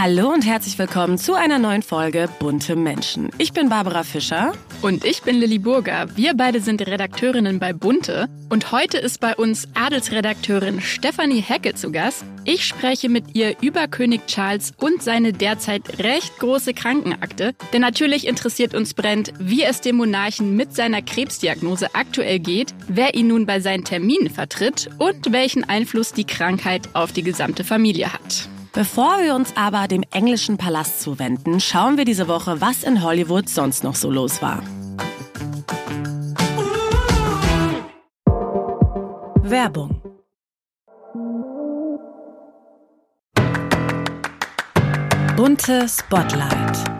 Hallo und herzlich willkommen zu einer neuen Folge Bunte Menschen. Ich bin Barbara Fischer. Und ich bin Lilly Burger. Wir beide sind Redakteurinnen bei Bunte. Und heute ist bei uns Adelsredakteurin Stefanie Hecke zu Gast. Ich spreche mit ihr über König Charles und seine derzeit recht große Krankenakte. Denn natürlich interessiert uns brennt, wie es dem Monarchen mit seiner Krebsdiagnose aktuell geht, wer ihn nun bei seinen Terminen vertritt und welchen Einfluss die Krankheit auf die gesamte Familie hat. Bevor wir uns aber dem englischen Palast zuwenden, schauen wir diese Woche, was in Hollywood sonst noch so los war. Werbung Bunte Spotlight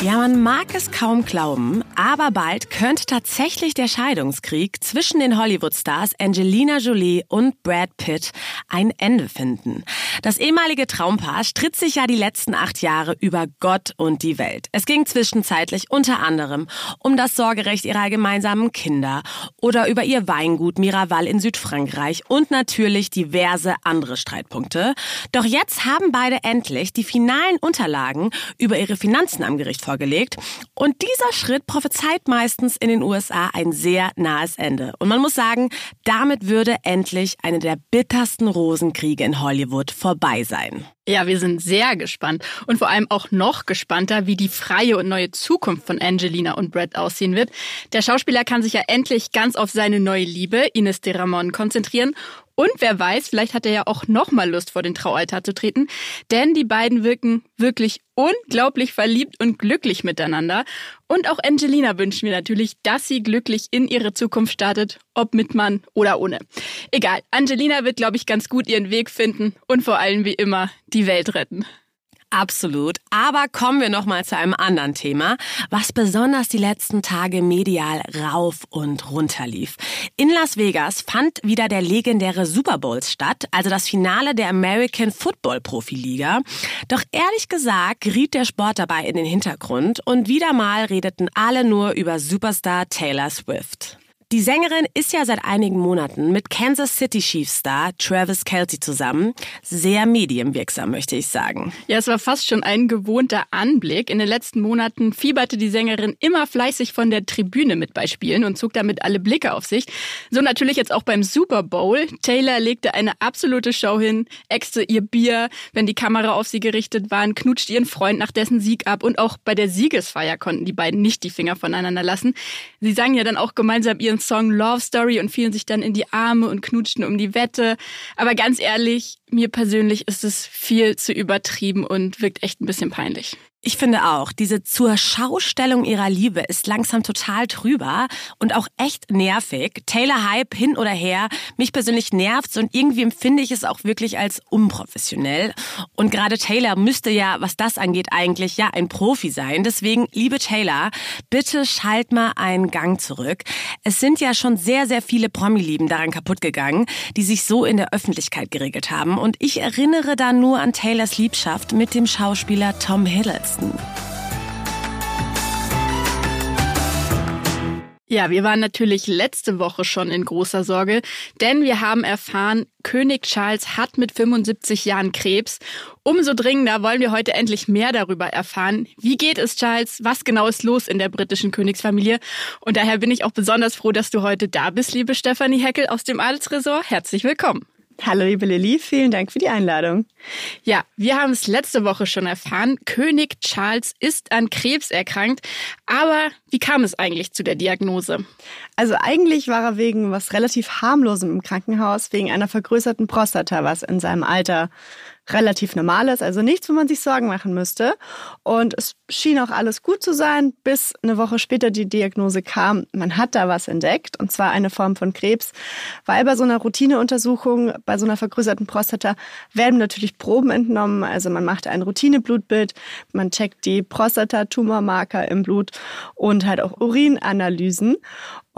ja, man mag es kaum glauben, aber bald könnte tatsächlich der Scheidungskrieg zwischen den Hollywood-Stars Angelina Jolie und Brad Pitt ein Ende finden. Das ehemalige Traumpaar stritt sich ja die letzten acht Jahre über Gott und die Welt. Es ging zwischenzeitlich unter anderem um das Sorgerecht ihrer gemeinsamen Kinder oder über ihr Weingut Miraval in Südfrankreich und natürlich diverse andere Streitpunkte. Doch jetzt haben beide endlich die finalen Unterlagen über ihre Finanzen am Gericht vorgelegt. Und dieser Schritt prophezeit meistens in den USA ein sehr nahes Ende. Und man muss sagen, damit würde endlich eine der bittersten Rosenkriege in Hollywood vorbei sein. Ja, wir sind sehr gespannt und vor allem auch noch gespannter, wie die freie und neue Zukunft von Angelina und Brad aussehen wird. Der Schauspieler kann sich ja endlich ganz auf seine neue Liebe, Ines de Ramon, konzentrieren und wer weiß, vielleicht hat er ja auch nochmal Lust, vor den Traualtar zu treten. Denn die beiden wirken wirklich unglaublich verliebt und glücklich miteinander. Und auch Angelina wünscht mir natürlich, dass sie glücklich in ihre Zukunft startet, ob mit Mann oder ohne. Egal, Angelina wird, glaube ich, ganz gut ihren Weg finden und vor allem wie immer die Welt retten. Absolut. Aber kommen wir noch mal zu einem anderen Thema, was besonders die letzten Tage medial rauf und runter lief. In Las Vegas fand wieder der legendäre Super Bowl statt, also das Finale der American Football Profiliga. Doch ehrlich gesagt geriet der Sport dabei in den Hintergrund und wieder mal redeten alle nur über Superstar Taylor Swift. Die Sängerin ist ja seit einigen Monaten mit Kansas City Chiefs Star Travis Kelty zusammen. Sehr medienwirksam, möchte ich sagen. Ja, es war fast schon ein gewohnter Anblick. In den letzten Monaten fieberte die Sängerin immer fleißig von der Tribüne mit bei Spielen und zog damit alle Blicke auf sich. So natürlich jetzt auch beim Super Bowl. Taylor legte eine absolute Show hin, äxte ihr Bier, wenn die Kamera auf sie gerichtet war, knutschte ihren Freund nach dessen Sieg ab und auch bei der Siegesfeier konnten die beiden nicht die Finger voneinander lassen. Sie sangen ja dann auch gemeinsam ihren Song Love Story und fielen sich dann in die Arme und knutschten um die Wette. Aber ganz ehrlich, mir persönlich ist es viel zu übertrieben und wirkt echt ein bisschen peinlich. Ich finde auch, diese zur Schaustellung ihrer Liebe ist langsam total trüber und auch echt nervig. Taylor Hype hin oder her, mich persönlich nervt's und irgendwie empfinde ich es auch wirklich als unprofessionell. Und gerade Taylor müsste ja, was das angeht, eigentlich ja ein Profi sein. Deswegen, liebe Taylor, bitte schalt mal einen Gang zurück. Es sind ja schon sehr, sehr viele Promi-Lieben daran kaputt gegangen, die sich so in der Öffentlichkeit geregelt haben. Und ich erinnere da nur an Taylors Liebschaft mit dem Schauspieler Tom Hiddleston besten. Ja, wir waren natürlich letzte Woche schon in großer Sorge, denn wir haben erfahren, König Charles hat mit 75 Jahren Krebs. Umso dringender wollen wir heute endlich mehr darüber erfahren. Wie geht es Charles? Was genau ist los in der britischen Königsfamilie? Und daher bin ich auch besonders froh, dass du heute da bist, liebe Stefanie Heckel aus dem Adelsresort. Herzlich willkommen. Hallo liebe Lilly, vielen Dank für die Einladung. Ja, wir haben es letzte Woche schon erfahren. König Charles ist an Krebs erkrankt. Aber wie kam es eigentlich zu der Diagnose? Also eigentlich war er wegen was relativ harmlosem im Krankenhaus, wegen einer vergrößerten Prostata, was in seinem Alter relativ normal ist, also nichts, wo man sich Sorgen machen müsste. Und es schien auch alles gut zu sein, bis eine Woche später die Diagnose kam, man hat da was entdeckt, und zwar eine Form von Krebs, weil bei so einer Routineuntersuchung, bei so einer vergrößerten Prostata werden natürlich Proben entnommen, also man macht ein Routineblutbild, man checkt die Prostata-Tumormarker im Blut und halt auch Urinanalysen.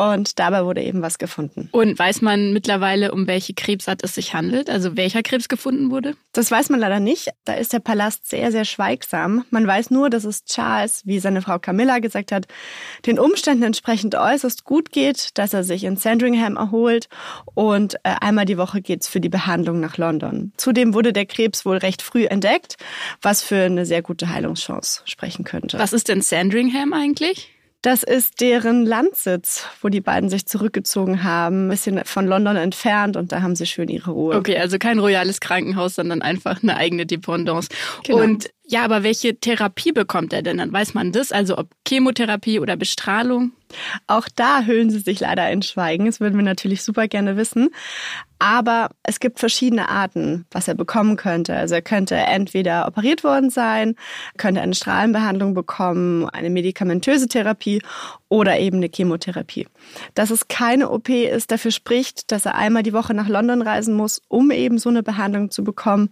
Und dabei wurde eben was gefunden. Und weiß man mittlerweile, um welche Krebsart es sich handelt? Also welcher Krebs gefunden wurde? Das weiß man leider nicht. Da ist der Palast sehr, sehr schweigsam. Man weiß nur, dass es Charles, wie seine Frau Camilla gesagt hat, den Umständen entsprechend äußerst gut geht, dass er sich in Sandringham erholt und äh, einmal die Woche geht's für die Behandlung nach London. Zudem wurde der Krebs wohl recht früh entdeckt, was für eine sehr gute Heilungschance sprechen könnte. Was ist denn Sandringham eigentlich? Das ist deren Landsitz, wo die beiden sich zurückgezogen haben, ein bisschen von London entfernt und da haben sie schön ihre Ruhe. Okay, also kein royales Krankenhaus, sondern einfach eine eigene Dependance. Genau. Und ja, aber welche Therapie bekommt er denn? Dann weiß man das, also ob Chemotherapie oder Bestrahlung? Auch da hüllen sie sich leider in Schweigen. Das würden wir natürlich super gerne wissen. Aber es gibt verschiedene Arten, was er bekommen könnte. Also er könnte entweder operiert worden sein, könnte eine Strahlenbehandlung bekommen, eine medikamentöse Therapie oder eben eine Chemotherapie. Dass es keine OP ist, dafür spricht, dass er einmal die Woche nach London reisen muss, um eben so eine Behandlung zu bekommen.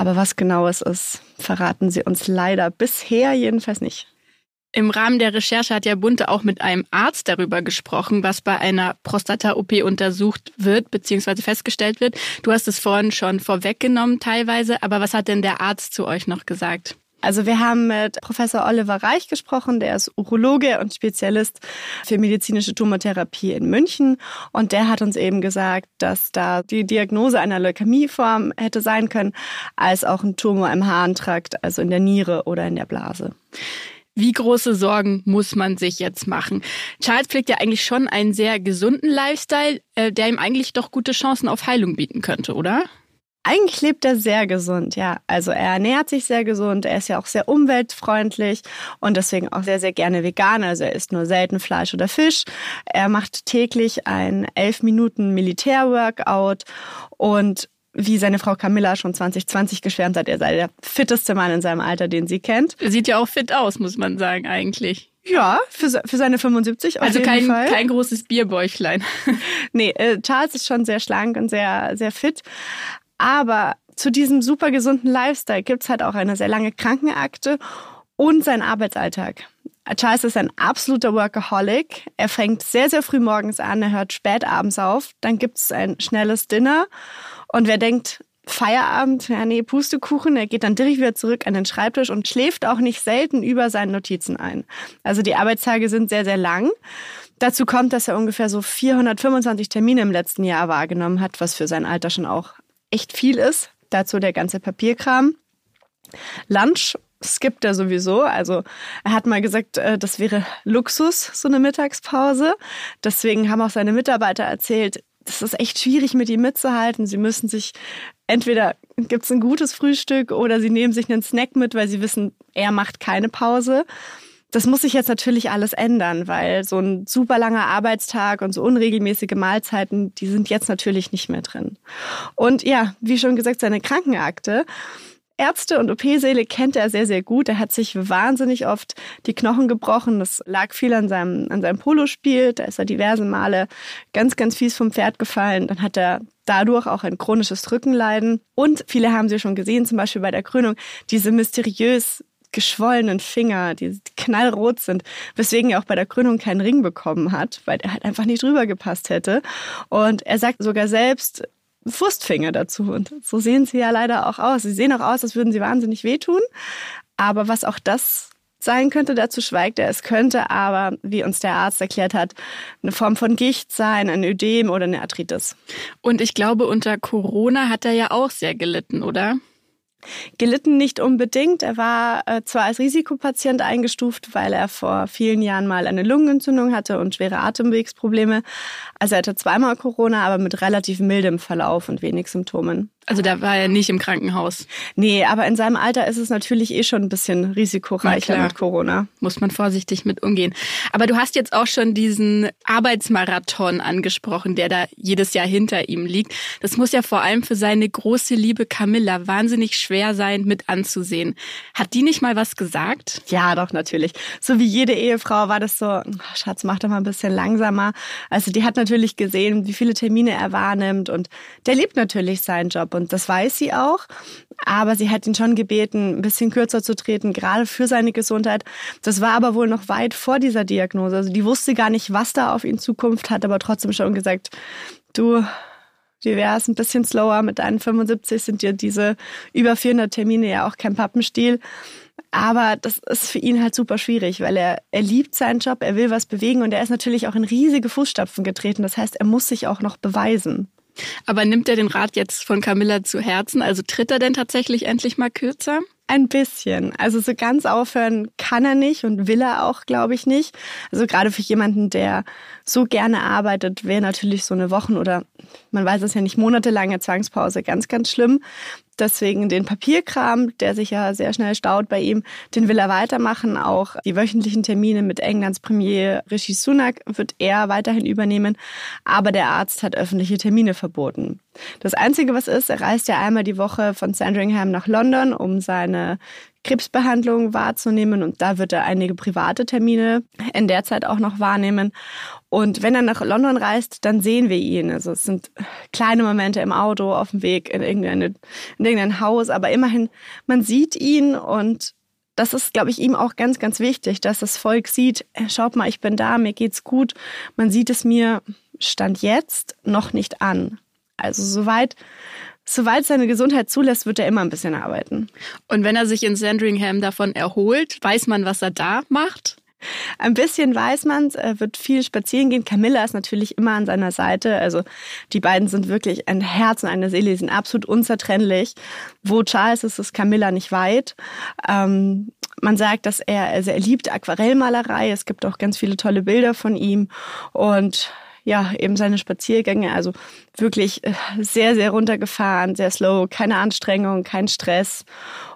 Aber was genau es ist, verraten sie uns leider bisher jedenfalls nicht. Im Rahmen der Recherche hat ja Bunte auch mit einem Arzt darüber gesprochen, was bei einer Prostata-OP untersucht wird bzw. festgestellt wird. Du hast es vorhin schon vorweggenommen teilweise, aber was hat denn der Arzt zu euch noch gesagt? Also wir haben mit Professor Oliver Reich gesprochen, der ist Urologe und Spezialist für medizinische Tumortherapie in München und der hat uns eben gesagt, dass da die Diagnose einer Leukämieform hätte sein können, als auch ein Tumor im Harntrakt, also in der Niere oder in der Blase. Wie große Sorgen muss man sich jetzt machen? Charles pflegt ja eigentlich schon einen sehr gesunden Lifestyle, äh, der ihm eigentlich doch gute Chancen auf Heilung bieten könnte, oder? Eigentlich lebt er sehr gesund, ja. Also er ernährt sich sehr gesund, er ist ja auch sehr umweltfreundlich und deswegen auch sehr, sehr gerne vegan. Also er isst nur selten Fleisch oder Fisch. Er macht täglich ein elf Minuten Militärworkout und wie seine Frau Camilla schon 2020 geschwärmt hat, er sei der fitteste Mann in seinem Alter, den sie kennt. Er sieht ja auch fit aus, muss man sagen, eigentlich. Ja, für, für seine 75 auf also jeden kein, Fall. kein großes Bierbäuchlein. nee, äh, Charles ist schon sehr schlank und sehr, sehr fit. Aber zu diesem super gesunden Lifestyle gibt's halt auch eine sehr lange Krankenakte und sein Arbeitsalltag. Charles ist ein absoluter Workaholic. Er fängt sehr, sehr früh morgens an, er hört spät abends auf. Dann gibt's ein schnelles Dinner und wer denkt, Feierabend, ja nee, Pustekuchen, er geht dann direkt wieder zurück an den Schreibtisch und schläft auch nicht selten über seinen Notizen ein. Also die Arbeitstage sind sehr, sehr lang. Dazu kommt, dass er ungefähr so 425 Termine im letzten Jahr wahrgenommen hat, was für sein Alter schon auch echt viel ist. Dazu der ganze Papierkram. Lunch skippt er sowieso. Also er hat mal gesagt, äh, das wäre Luxus, so eine Mittagspause. Deswegen haben auch seine Mitarbeiter erzählt, das ist echt schwierig, mit ihm mitzuhalten. Sie müssen sich entweder gibt es ein gutes Frühstück oder sie nehmen sich einen Snack mit, weil sie wissen, er macht keine Pause. Das muss sich jetzt natürlich alles ändern, weil so ein super langer Arbeitstag und so unregelmäßige Mahlzeiten, die sind jetzt natürlich nicht mehr drin. Und ja, wie schon gesagt, seine Krankenakte Ärzte und OP-Säle kennt er sehr, sehr gut. Er hat sich wahnsinnig oft die Knochen gebrochen. Das lag viel an seinem, an seinem Polospiel. Da ist er diverse Male ganz, ganz fies vom Pferd gefallen. Dann hat er dadurch auch ein chronisches Rückenleiden. Und viele haben sie schon gesehen, zum Beispiel bei der Krönung, diese mysteriös geschwollenen Finger, die knallrot sind, weswegen er auch bei der Krönung keinen Ring bekommen hat, weil er halt einfach nicht drüber gepasst hätte. Und er sagt sogar selbst, Wurstfinger dazu. Und so sehen sie ja leider auch aus. Sie sehen auch aus, als würden sie wahnsinnig wehtun. Aber was auch das sein könnte, dazu schweigt er. Es könnte aber, wie uns der Arzt erklärt hat, eine Form von Gicht sein, ein Ödem oder eine Arthritis. Und ich glaube, unter Corona hat er ja auch sehr gelitten, oder? Gelitten nicht unbedingt. Er war äh, zwar als Risikopatient eingestuft, weil er vor vielen Jahren mal eine Lungenentzündung hatte und schwere Atemwegsprobleme. Also er hatte zweimal Corona, aber mit relativ mildem Verlauf und wenig Symptomen. Also da war er nicht im Krankenhaus. Nee, aber in seinem Alter ist es natürlich eh schon ein bisschen risikoreicher mit Corona. Muss man vorsichtig mit umgehen. Aber du hast jetzt auch schon diesen Arbeitsmarathon angesprochen, der da jedes Jahr hinter ihm liegt. Das muss ja vor allem für seine große Liebe Camilla wahnsinnig schwer sein, mit anzusehen. Hat die nicht mal was gesagt? Ja, doch, natürlich. So wie jede Ehefrau war das so, Schatz, mach doch mal ein bisschen langsamer. Also die hat natürlich gesehen, wie viele Termine er wahrnimmt und der liebt natürlich seinen Job. Job und das weiß sie auch. Aber sie hat ihn schon gebeten, ein bisschen kürzer zu treten, gerade für seine Gesundheit. Das war aber wohl noch weit vor dieser Diagnose. Also die wusste gar nicht, was da auf ihn Zukunft hat, aber trotzdem schon gesagt, du, wie wäre es ein bisschen slower? Mit deinen 75 sind dir diese über 400 Termine ja auch kein Pappenstiel. Aber das ist für ihn halt super schwierig, weil er, er liebt seinen Job, er will was bewegen und er ist natürlich auch in riesige Fußstapfen getreten. Das heißt, er muss sich auch noch beweisen. Aber nimmt er den Rat jetzt von Camilla zu Herzen? Also tritt er denn tatsächlich endlich mal kürzer? Ein bisschen. Also so ganz aufhören kann er nicht und will er auch, glaube ich, nicht. Also gerade für jemanden, der so gerne arbeitet, wäre natürlich so eine Wochen- oder man weiß es ja nicht, monatelange Zwangspause ganz, ganz schlimm. Deswegen den Papierkram, der sich ja sehr schnell staut bei ihm, den will er weitermachen. Auch die wöchentlichen Termine mit Englands Premier Rishi Sunak wird er weiterhin übernehmen. Aber der Arzt hat öffentliche Termine verboten. Das Einzige, was ist, er reist ja einmal die Woche von Sandringham nach London, um seine Krebsbehandlung wahrzunehmen und da wird er einige private Termine in der Zeit auch noch wahrnehmen. Und wenn er nach London reist, dann sehen wir ihn. Also es sind kleine Momente im Auto, auf dem Weg in, irgendeine, in irgendein Haus, aber immerhin, man sieht ihn und das ist, glaube ich, ihm auch ganz, ganz wichtig, dass das Volk sieht, schaut mal, ich bin da, mir geht's gut. Man sieht es mir Stand jetzt noch nicht an. Also soweit Soweit seine Gesundheit zulässt, wird er immer ein bisschen arbeiten. Und wenn er sich in Sandringham davon erholt, weiß man, was er da macht? Ein bisschen weiß man er wird viel spazieren gehen. Camilla ist natürlich immer an seiner Seite. Also die beiden sind wirklich ein Herz und eine Seele, die sind absolut unzertrennlich. Wo Charles ist, ist Camilla nicht weit. Ähm, man sagt, dass er, also er liebt Aquarellmalerei. Es gibt auch ganz viele tolle Bilder von ihm. Und ja, eben seine Spaziergänge, also wirklich äh, sehr, sehr runtergefahren, sehr slow, keine Anstrengung, kein Stress.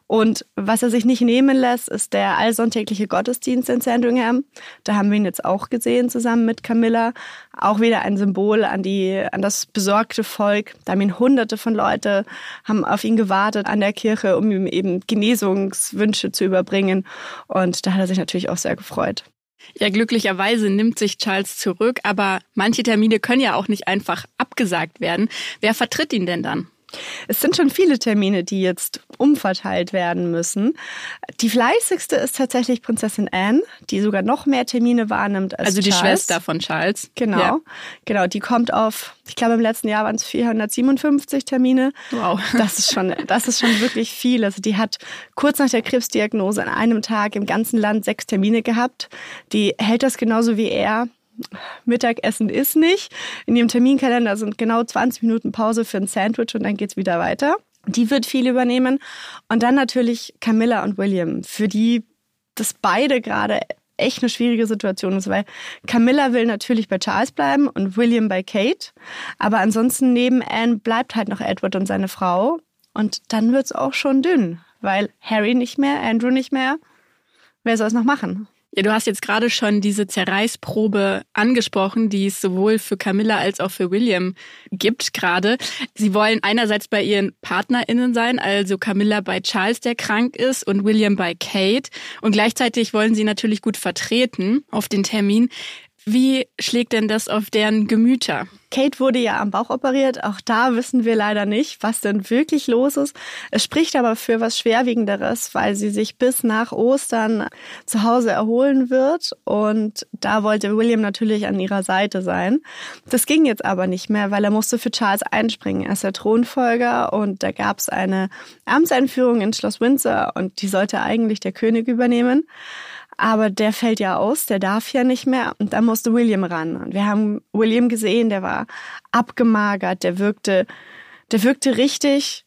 Und was er sich nicht nehmen lässt, ist der allsonntägliche Gottesdienst in Sandringham. Da haben wir ihn jetzt auch gesehen, zusammen mit Camilla. Auch wieder ein Symbol an die, an das besorgte Volk. Da haben ihn hunderte von Leute, haben auf ihn gewartet an der Kirche, um ihm eben Genesungswünsche zu überbringen. Und da hat er sich natürlich auch sehr gefreut. Ja, glücklicherweise nimmt sich Charles zurück, aber manche Termine können ja auch nicht einfach abgesagt werden. Wer vertritt ihn denn dann? Es sind schon viele Termine, die jetzt umverteilt werden müssen. Die fleißigste ist tatsächlich Prinzessin Anne, die sogar noch mehr Termine wahrnimmt als Also die Charles. Schwester von Charles. Genau. Ja. Genau, die kommt auf, ich glaube im letzten Jahr waren es 457 Termine. Wow. Das ist schon, das ist schon wirklich viel. Also die hat kurz nach der Krebsdiagnose an einem Tag im ganzen Land sechs Termine gehabt. Die hält das genauso wie er. Mittagessen ist nicht. In ihrem Terminkalender sind genau 20 Minuten Pause für ein Sandwich und dann geht's wieder weiter. Die wird viel übernehmen. Und dann natürlich Camilla und William, für die das beide gerade echt eine schwierige Situation ist, weil Camilla will natürlich bei Charles bleiben und William bei Kate. Aber ansonsten neben Anne bleibt halt noch Edward und seine Frau. Und dann wird's auch schon dünn, weil Harry nicht mehr, Andrew nicht mehr. Wer soll es noch machen? Ja, du hast jetzt gerade schon diese Zerreißprobe angesprochen, die es sowohl für Camilla als auch für William gibt gerade. Sie wollen einerseits bei ihren PartnerInnen sein, also Camilla bei Charles, der krank ist, und William bei Kate. Und gleichzeitig wollen sie natürlich gut vertreten auf den Termin. Wie schlägt denn das auf deren Gemüter? Kate wurde ja am Bauch operiert. Auch da wissen wir leider nicht, was denn wirklich los ist. Es spricht aber für was Schwerwiegenderes, weil sie sich bis nach Ostern zu Hause erholen wird. Und da wollte William natürlich an ihrer Seite sein. Das ging jetzt aber nicht mehr, weil er musste für Charles einspringen. Er ist der Thronfolger und da gab es eine Amtseinführung in Schloss Windsor und die sollte eigentlich der König übernehmen. Aber der fällt ja aus, der darf ja nicht mehr. Und da musste William ran. Und wir haben William gesehen, der war abgemagert, der wirkte, der wirkte richtig,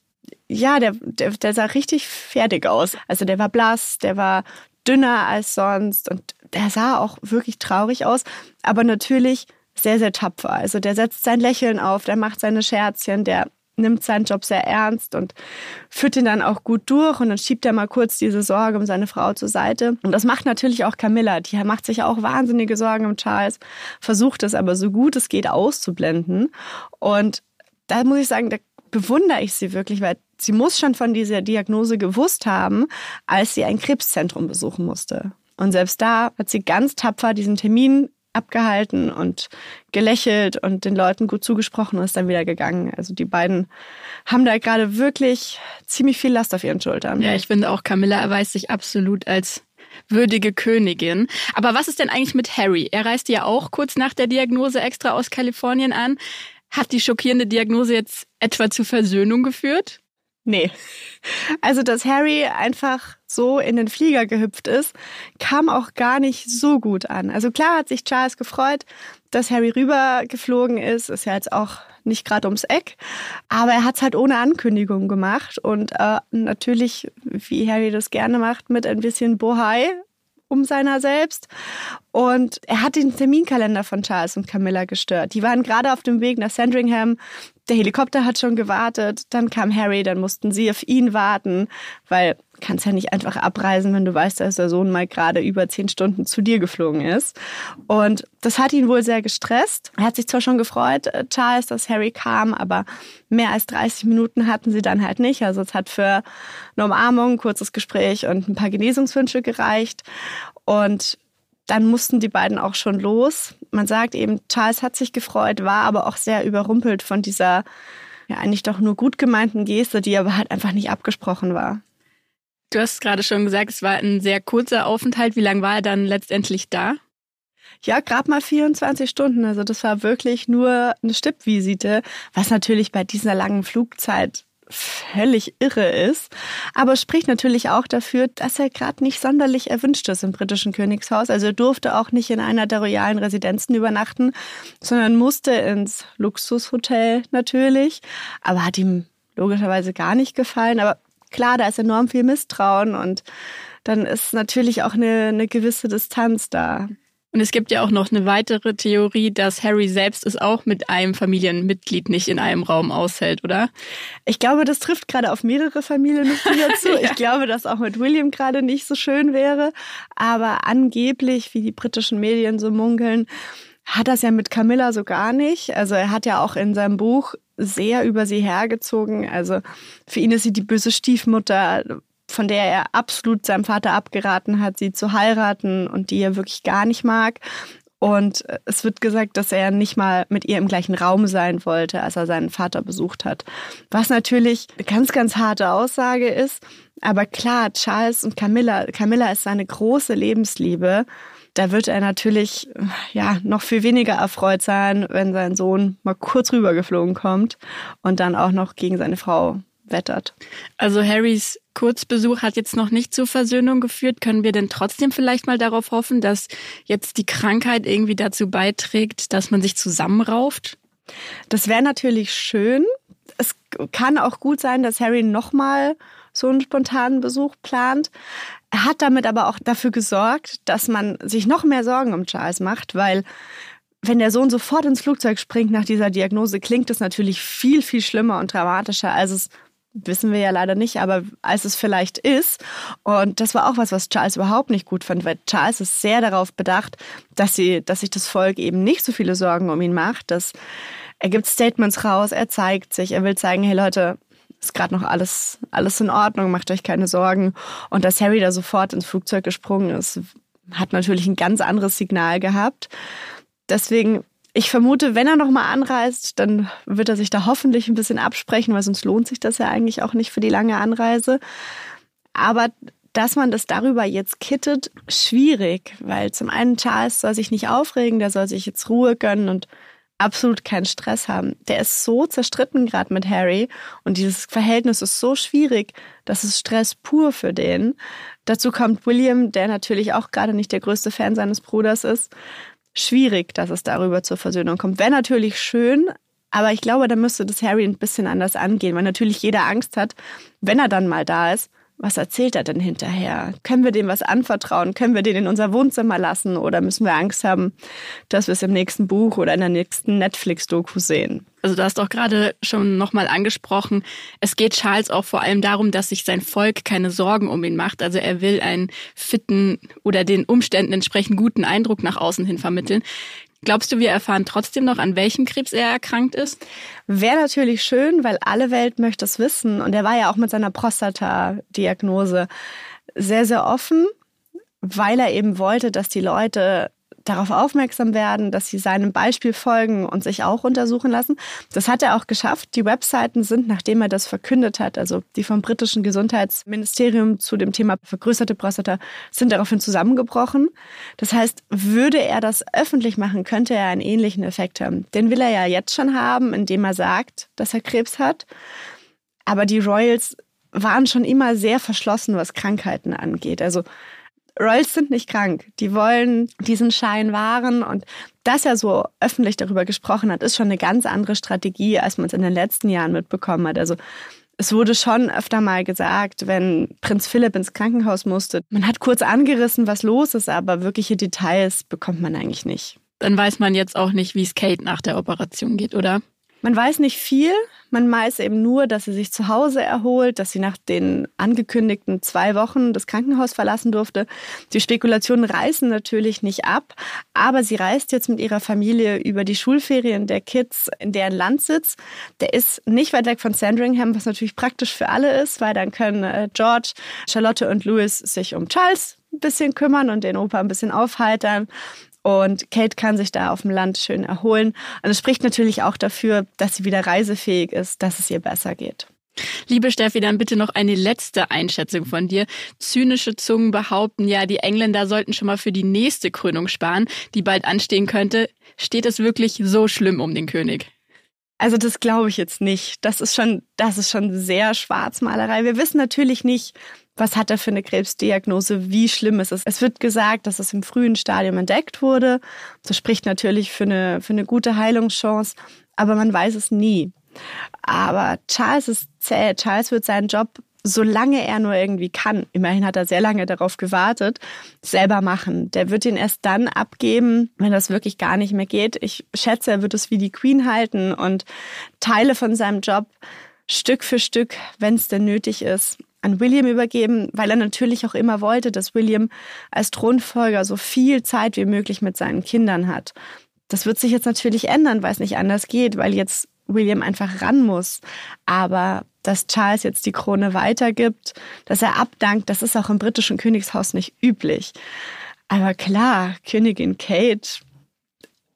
ja, der, der, der sah richtig fertig aus. Also der war blass, der war dünner als sonst und der sah auch wirklich traurig aus. Aber natürlich sehr, sehr tapfer. Also der setzt sein Lächeln auf, der macht seine Scherzchen, der nimmt seinen Job sehr ernst und führt ihn dann auch gut durch und dann schiebt er mal kurz diese Sorge um seine Frau zur Seite. Und das macht natürlich auch Camilla. Die macht sich auch wahnsinnige Sorgen um Charles, versucht es aber so gut es geht auszublenden. Und da muss ich sagen, da bewundere ich sie wirklich, weil sie muss schon von dieser Diagnose gewusst haben, als sie ein Krebszentrum besuchen musste. Und selbst da hat sie ganz tapfer diesen Termin abgehalten und gelächelt und den Leuten gut zugesprochen und ist dann wieder gegangen. Also die beiden haben da gerade wirklich ziemlich viel Last auf ihren Schultern. Ja, ich finde auch, Camilla erweist sich absolut als würdige Königin. Aber was ist denn eigentlich mit Harry? Er reiste ja auch kurz nach der Diagnose extra aus Kalifornien an. Hat die schockierende Diagnose jetzt etwa zur Versöhnung geführt? Nee. Also, dass Harry einfach so in den Flieger gehüpft ist, kam auch gar nicht so gut an. Also klar hat sich Charles gefreut, dass Harry rübergeflogen ist. Ist ja jetzt auch nicht gerade ums Eck. Aber er hat es halt ohne Ankündigung gemacht. Und äh, natürlich, wie Harry das gerne macht, mit ein bisschen Bohai um seiner selbst. Und er hat den Terminkalender von Charles und Camilla gestört. Die waren gerade auf dem Weg nach Sandringham. Der Helikopter hat schon gewartet. Dann kam Harry, dann mussten sie auf ihn warten, weil kannst ja nicht einfach abreisen, wenn du weißt, dass der Sohn mal gerade über zehn Stunden zu dir geflogen ist. Und das hat ihn wohl sehr gestresst. Er hat sich zwar schon gefreut, äh, Charles, dass Harry kam, aber mehr als 30 Minuten hatten sie dann halt nicht. Also es hat für eine Umarmung, ein kurzes Gespräch und ein paar Genesungswünsche gereicht. Und dann mussten die beiden auch schon los. Man sagt eben, Charles hat sich gefreut, war aber auch sehr überrumpelt von dieser ja eigentlich doch nur gut gemeinten Geste, die aber halt einfach nicht abgesprochen war. Du hast gerade schon gesagt, es war ein sehr kurzer Aufenthalt. Wie lange war er dann letztendlich da? Ja, gerade mal 24 Stunden. Also das war wirklich nur eine Stippvisite, was natürlich bei dieser langen Flugzeit völlig irre ist. Aber spricht natürlich auch dafür, dass er gerade nicht sonderlich erwünscht ist im britischen Königshaus. Also er durfte auch nicht in einer der royalen Residenzen übernachten, sondern musste ins Luxushotel natürlich. Aber hat ihm logischerweise gar nicht gefallen. Aber klar, da ist enorm viel Misstrauen und dann ist natürlich auch eine, eine gewisse Distanz da. Und es gibt ja auch noch eine weitere Theorie, dass Harry selbst es auch mit einem Familienmitglied nicht in einem Raum aushält, oder? Ich glaube, das trifft gerade auf mehrere Familienmitglieder zu. ja. Ich glaube, dass auch mit William gerade nicht so schön wäre. Aber angeblich, wie die britischen Medien so munkeln, hat das ja mit Camilla so gar nicht. Also er hat ja auch in seinem Buch sehr über sie hergezogen. Also für ihn ist sie die böse Stiefmutter, von der er absolut seinem Vater abgeraten hat, sie zu heiraten und die er wirklich gar nicht mag. Und es wird gesagt, dass er nicht mal mit ihr im gleichen Raum sein wollte, als er seinen Vater besucht hat. Was natürlich eine ganz, ganz harte Aussage ist. Aber klar, Charles und Camilla, Camilla ist seine große Lebensliebe da wird er natürlich ja noch viel weniger erfreut sein, wenn sein Sohn mal kurz rübergeflogen kommt und dann auch noch gegen seine Frau wettert. Also Harrys Kurzbesuch hat jetzt noch nicht zur Versöhnung geführt. Können wir denn trotzdem vielleicht mal darauf hoffen, dass jetzt die Krankheit irgendwie dazu beiträgt, dass man sich zusammenrauft? Das wäre natürlich schön. Es kann auch gut sein, dass Harry nochmal so einen spontanen Besuch plant. Er hat damit aber auch dafür gesorgt, dass man sich noch mehr Sorgen um Charles macht, weil wenn der Sohn sofort ins Flugzeug springt nach dieser Diagnose, klingt es natürlich viel, viel schlimmer und dramatischer, als es wissen wir ja leider nicht, aber als es vielleicht ist. Und das war auch was, was Charles überhaupt nicht gut fand, weil Charles ist sehr darauf bedacht, dass sie, dass sich das Volk eben nicht so viele Sorgen um ihn macht, dass er gibt Statements raus, er zeigt sich, er will zeigen, hey Leute, ist gerade noch alles, alles in Ordnung, macht euch keine Sorgen. Und dass Harry da sofort ins Flugzeug gesprungen ist, hat natürlich ein ganz anderes Signal gehabt. Deswegen, ich vermute, wenn er nochmal anreist, dann wird er sich da hoffentlich ein bisschen absprechen, weil sonst lohnt sich das ja eigentlich auch nicht für die lange Anreise. Aber dass man das darüber jetzt kittet, schwierig, weil zum einen Charles soll sich nicht aufregen, der soll sich jetzt Ruhe gönnen und absolut keinen Stress haben. Der ist so zerstritten gerade mit Harry und dieses Verhältnis ist so schwierig, das ist Stress pur für den. Dazu kommt William, der natürlich auch gerade nicht der größte Fan seines Bruders ist. Schwierig, dass es darüber zur Versöhnung kommt. Wäre natürlich schön, aber ich glaube, da müsste das Harry ein bisschen anders angehen, weil natürlich jeder Angst hat, wenn er dann mal da ist, was erzählt er denn hinterher? Können wir dem was anvertrauen? Können wir den in unser Wohnzimmer lassen? Oder müssen wir Angst haben, dass wir es im nächsten Buch oder in der nächsten Netflix-Doku sehen? Also du hast auch gerade schon nochmal angesprochen, es geht Charles auch vor allem darum, dass sich sein Volk keine Sorgen um ihn macht. Also er will einen fitten oder den Umständen entsprechend guten Eindruck nach außen hin vermitteln. Glaubst du, wir erfahren trotzdem noch, an welchem Krebs er erkrankt ist? Wäre natürlich schön, weil alle Welt möchte es wissen. Und er war ja auch mit seiner Prostata-Diagnose sehr, sehr offen, weil er eben wollte, dass die Leute darauf aufmerksam werden, dass sie seinem Beispiel folgen und sich auch untersuchen lassen. Das hat er auch geschafft. Die Webseiten sind, nachdem er das verkündet hat, also die vom britischen Gesundheitsministerium zu dem Thema vergrößerte Prostata, sind daraufhin zusammengebrochen. Das heißt, würde er das öffentlich machen, könnte er einen ähnlichen Effekt haben. Den will er ja jetzt schon haben, indem er sagt, dass er Krebs hat. Aber die Royals waren schon immer sehr verschlossen, was Krankheiten angeht. Also Royals sind nicht krank. Die wollen diesen Schein wahren und dass er so öffentlich darüber gesprochen hat, ist schon eine ganz andere Strategie, als man es in den letzten Jahren mitbekommen hat. Also es wurde schon öfter mal gesagt, wenn Prinz Philipp ins Krankenhaus musste. Man hat kurz angerissen, was los ist, aber wirkliche Details bekommt man eigentlich nicht. Dann weiß man jetzt auch nicht, wie es Kate nach der Operation geht, oder? Man weiß nicht viel. Man weiß eben nur, dass sie sich zu Hause erholt, dass sie nach den angekündigten zwei Wochen das Krankenhaus verlassen durfte. Die Spekulationen reißen natürlich nicht ab, aber sie reist jetzt mit ihrer Familie über die Schulferien der Kids in deren Landsitz. Der ist nicht weit weg von Sandringham, was natürlich praktisch für alle ist, weil dann können äh, George, Charlotte und Louis sich um Charles ein bisschen kümmern und den Opa ein bisschen aufheitern. Und Kate kann sich da auf dem Land schön erholen. Und es spricht natürlich auch dafür, dass sie wieder reisefähig ist, dass es ihr besser geht. Liebe Steffi, dann bitte noch eine letzte Einschätzung von dir. Zynische Zungen behaupten ja, die Engländer sollten schon mal für die nächste Krönung sparen, die bald anstehen könnte. Steht es wirklich so schlimm um den König? Also das glaube ich jetzt nicht. Das ist schon, das ist schon sehr Schwarzmalerei. Wir wissen natürlich nicht, was hat er für eine Krebsdiagnose, wie schlimm ist es. Es wird gesagt, dass es im frühen Stadium entdeckt wurde. Das spricht natürlich für eine, für eine gute Heilungschance, aber man weiß es nie. Aber Charles ist zäh. Charles wird seinen Job, solange er nur irgendwie kann, immerhin hat er sehr lange darauf gewartet, selber machen. Der wird ihn erst dann abgeben, wenn das wirklich gar nicht mehr geht. Ich schätze, er wird es wie die Queen halten und Teile von seinem Job Stück für Stück, wenn es denn nötig ist, an William übergeben, weil er natürlich auch immer wollte, dass William als Thronfolger so viel Zeit wie möglich mit seinen Kindern hat. Das wird sich jetzt natürlich ändern, weil es nicht anders geht, weil jetzt William einfach ran muss. Aber dass Charles jetzt die Krone weitergibt, dass er abdankt, das ist auch im britischen Königshaus nicht üblich. Aber klar, Königin Kate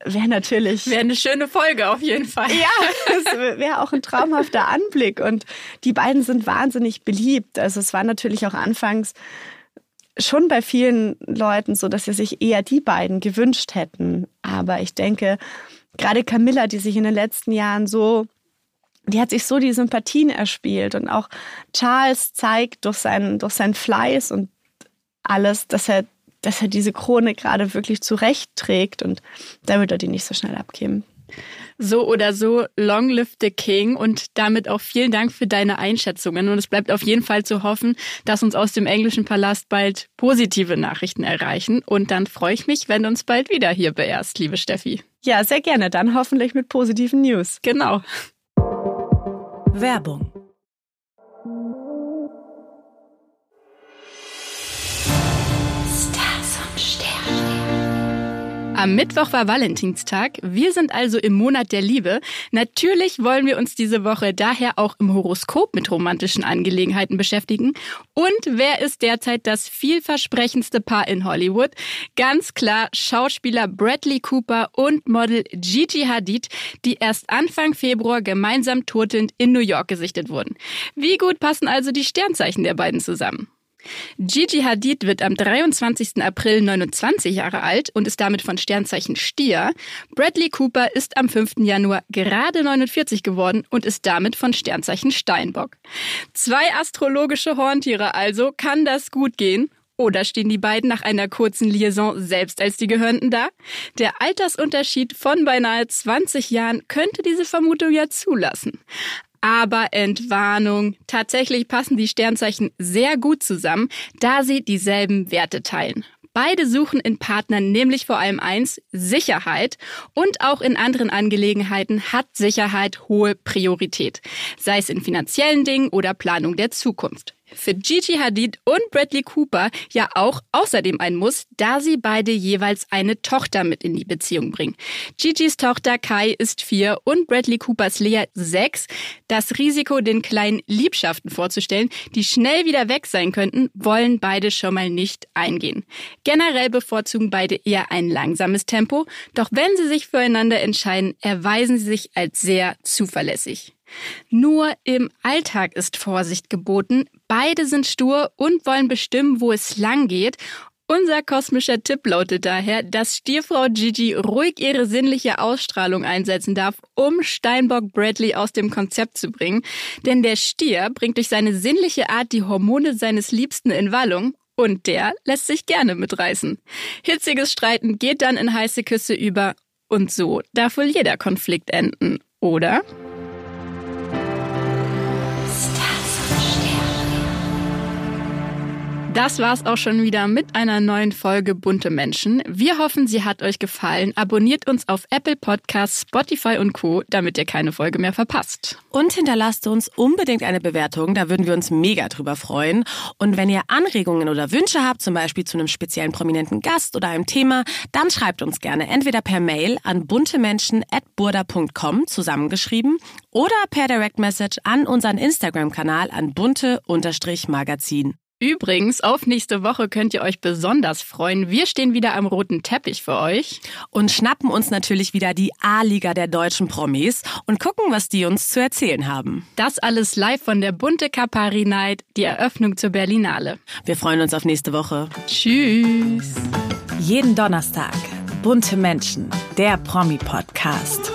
wäre natürlich. Wäre eine schöne Folge auf jeden Fall. Ja, es wäre auch ein traumhafter Anblick. Und die beiden sind wahnsinnig beliebt. Also es war natürlich auch anfangs schon bei vielen Leuten so, dass sie sich eher die beiden gewünscht hätten. Aber ich denke, gerade Camilla, die sich in den letzten Jahren so die hat sich so die Sympathien erspielt und auch Charles zeigt durch seinen, durch seinen Fleiß und alles, dass er dass er diese Krone gerade wirklich zurecht trägt und da wird er die nicht so schnell abgeben. So oder so, long live the king und damit auch vielen Dank für deine Einschätzungen. Und es bleibt auf jeden Fall zu hoffen, dass uns aus dem englischen Palast bald positive Nachrichten erreichen. Und dann freue ich mich, wenn du uns bald wieder hier beehrst, liebe Steffi. Ja, sehr gerne. Dann hoffentlich mit positiven News. Genau. Werbung Am Mittwoch war Valentinstag. Wir sind also im Monat der Liebe. Natürlich wollen wir uns diese Woche daher auch im Horoskop mit romantischen Angelegenheiten beschäftigen. Und wer ist derzeit das vielversprechendste Paar in Hollywood? Ganz klar Schauspieler Bradley Cooper und Model Gigi Hadid, die erst Anfang Februar gemeinsam turtelnd in New York gesichtet wurden. Wie gut passen also die Sternzeichen der beiden zusammen? Gigi Hadid wird am 23. April 29 Jahre alt und ist damit von Sternzeichen Stier. Bradley Cooper ist am 5. Januar gerade 49 geworden und ist damit von Sternzeichen Steinbock. Zwei astrologische Horntiere also, kann das gut gehen? Oder stehen die beiden nach einer kurzen Liaison selbst als die Gehörnten da? Der Altersunterschied von beinahe 20 Jahren könnte diese Vermutung ja zulassen. Aber Entwarnung. Tatsächlich passen die Sternzeichen sehr gut zusammen, da sie dieselben Werte teilen. Beide suchen in Partnern nämlich vor allem eins, Sicherheit. Und auch in anderen Angelegenheiten hat Sicherheit hohe Priorität. Sei es in finanziellen Dingen oder Planung der Zukunft. Für Gigi Hadid und Bradley Cooper ja auch außerdem ein Muss, da sie beide jeweils eine Tochter mit in die Beziehung bringen. Gigis Tochter Kai ist vier und Bradley Coopers Lea sechs. Das Risiko, den kleinen Liebschaften vorzustellen, die schnell wieder weg sein könnten, wollen beide schon mal nicht eingehen. Generell bevorzugen beide eher ein langsames Tempo, doch wenn sie sich füreinander entscheiden, erweisen sie sich als sehr zuverlässig. Nur im Alltag ist Vorsicht geboten. Beide sind stur und wollen bestimmen, wo es lang geht. Unser kosmischer Tipp lautet daher, dass Stierfrau Gigi ruhig ihre sinnliche Ausstrahlung einsetzen darf, um Steinbock Bradley aus dem Konzept zu bringen. Denn der Stier bringt durch seine sinnliche Art die Hormone seines Liebsten in Wallung und der lässt sich gerne mitreißen. Hitziges Streiten geht dann in heiße Küsse über und so darf wohl jeder Konflikt enden, oder? Das war's auch schon wieder mit einer neuen Folge Bunte Menschen. Wir hoffen, sie hat euch gefallen. Abonniert uns auf Apple Podcasts, Spotify und Co., damit ihr keine Folge mehr verpasst. Und hinterlasst uns unbedingt eine Bewertung, da würden wir uns mega drüber freuen. Und wenn ihr Anregungen oder Wünsche habt, zum Beispiel zu einem speziellen prominenten Gast oder einem Thema, dann schreibt uns gerne entweder per Mail an buntemenschen.burda.com zusammengeschrieben oder per Direct Message an unseren Instagram-Kanal an bunte-magazin. Übrigens, auf nächste Woche könnt ihr euch besonders freuen. Wir stehen wieder am roten Teppich für euch. Und schnappen uns natürlich wieder die A-Liga der deutschen Promis und gucken, was die uns zu erzählen haben. Das alles live von der Bunte Kapari Night, die Eröffnung zur Berlinale. Wir freuen uns auf nächste Woche. Tschüss. Jeden Donnerstag. Bunte Menschen, der Promi-Podcast.